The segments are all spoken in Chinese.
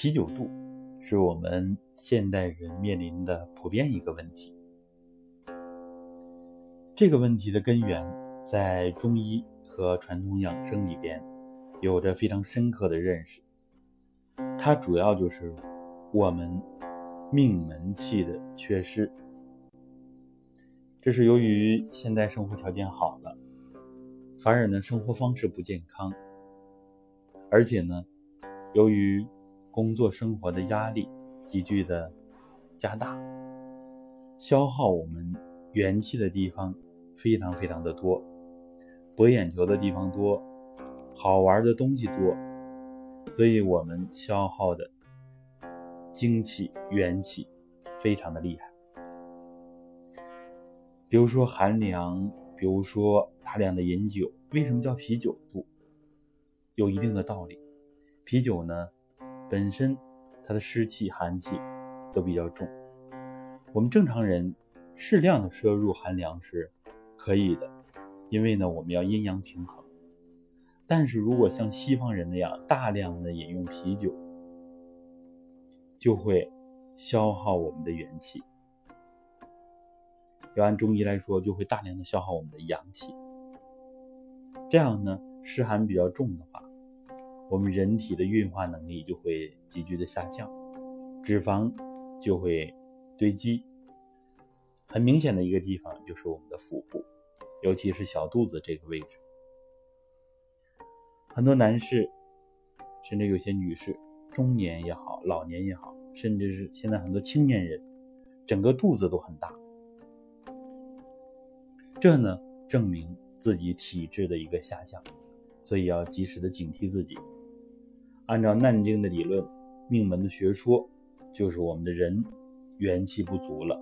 啤酒肚是我们现代人面临的普遍一个问题。这个问题的根源在中医和传统养生里边有着非常深刻的认识。它主要就是我们命门气的缺失。这是由于现代生活条件好了，反而呢生活方式不健康，而且呢由于工作生活的压力急剧的加大，消耗我们元气的地方非常非常的多，博眼球的地方多，好玩的东西多，所以我们消耗的精气元气非常的厉害。比如说寒凉，比如说大量的饮酒，为什么叫啤酒肚？有一定的道理。啤酒呢？本身它的湿气、寒气都比较重，我们正常人适量的摄入寒凉是可以的，因为呢我们要阴阳平衡。但是如果像西方人那样大量的饮用啤酒，就会消耗我们的元气。要按中医来说，就会大量的消耗我们的阳气。这样呢，湿寒比较重的话。我们人体的运化能力就会急剧的下降，脂肪就会堆积。很明显的一个地方就是我们的腹部，尤其是小肚子这个位置。很多男士，甚至有些女士，中年也好，老年也好，甚至是现在很多青年人，整个肚子都很大。这呢，证明自己体质的一个下降，所以要及时的警惕自己。按照《难经》的理论，命门的学说，就是我们的人元气不足了，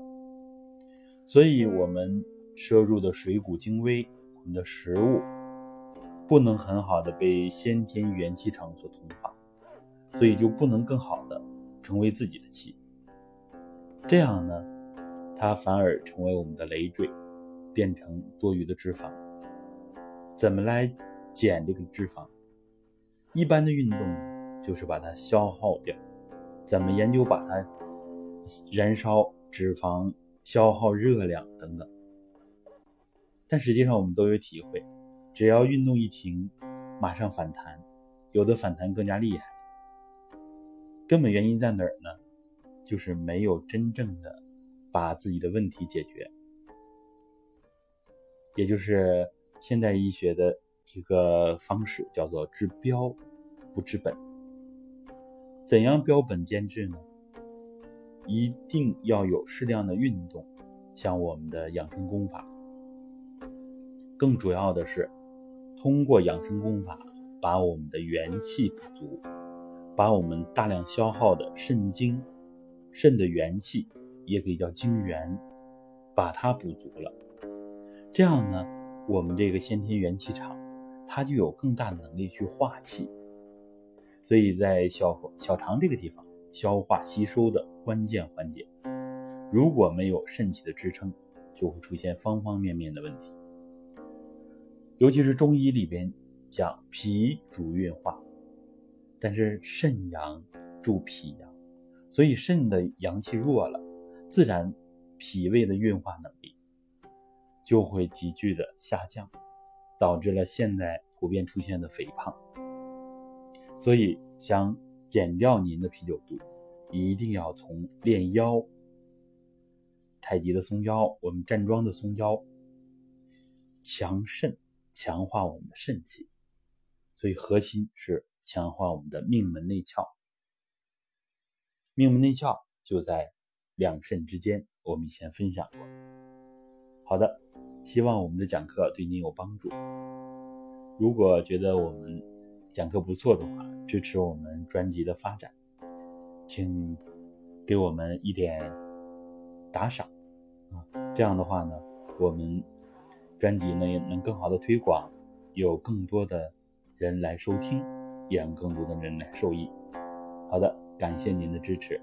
所以我们摄入的水谷精微，我们的食物不能很好的被先天元气场所同化，所以就不能更好的成为自己的气。这样呢，它反而成为我们的累赘，变成多余的脂肪。怎么来减这个脂肪？一般的运动。就是把它消耗掉，怎么研究把它燃烧脂肪、消耗热量等等。但实际上我们都有体会，只要运动一停，马上反弹，有的反弹更加厉害。根本原因在哪儿呢？就是没有真正的把自己的问题解决，也就是现代医学的一个方式，叫做治标不治本。怎样标本兼治呢？一定要有适量的运动，像我们的养生功法。更主要的是，通过养生功法，把我们的元气补足，把我们大量消耗的肾精、肾的元气，也可以叫精元，把它补足了。这样呢，我们这个先天元气场，它就有更大的能力去化气。所以在小小肠这个地方，消化吸收的关键环节，如果没有肾气的支撑，就会出现方方面面的问题。尤其是中医里边讲脾主运化，但是肾阳助脾阳，所以肾的阳气弱了，自然脾胃的运化能力就会急剧的下降，导致了现在普遍出现的肥胖。所以，想减掉您的啤酒肚，一定要从练腰、太极的松腰，我们站桩的松腰，强肾，强化我们的肾气。所以，核心是强化我们的命门内窍。命门内窍就在两肾之间，我们以前分享过。好的，希望我们的讲课对您有帮助。如果觉得我们，讲课不错的话，支持我们专辑的发展，请给我们一点打赏啊！这样的话呢，我们专辑呢也能更好的推广，有更多的人来收听，也让更多的人来受益。好的，感谢您的支持。